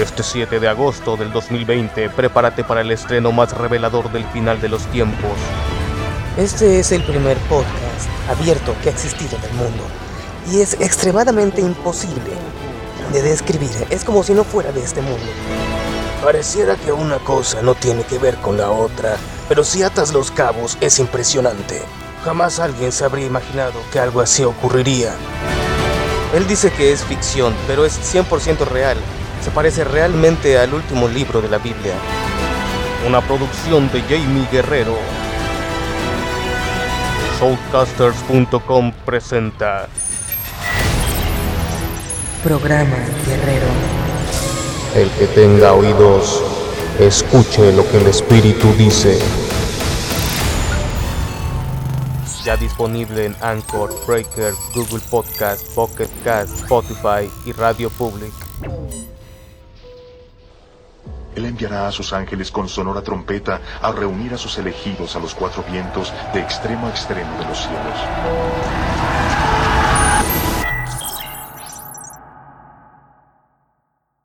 Este 7 de agosto del 2020, prepárate para el estreno más revelador del final de los tiempos. Este es el primer podcast abierto que ha existido en el mundo y es extremadamente imposible de describir. Es como si no fuera de este mundo. Pareciera que una cosa no tiene que ver con la otra, pero si atas los cabos es impresionante. Jamás alguien se habría imaginado que algo así ocurriría. Él dice que es ficción, pero es 100% real. Se parece realmente al último libro de la Biblia. Una producción de Jamie Guerrero. Shoutcasters.com presenta Programa Guerrero. El que tenga oídos, escuche lo que el Espíritu dice. Ya disponible en Anchor, Breaker, Google Podcast, Pocket Cast, Spotify y Radio Public. Él enviará a sus ángeles con sonora trompeta a reunir a sus elegidos a los cuatro vientos de extremo a extremo de los cielos.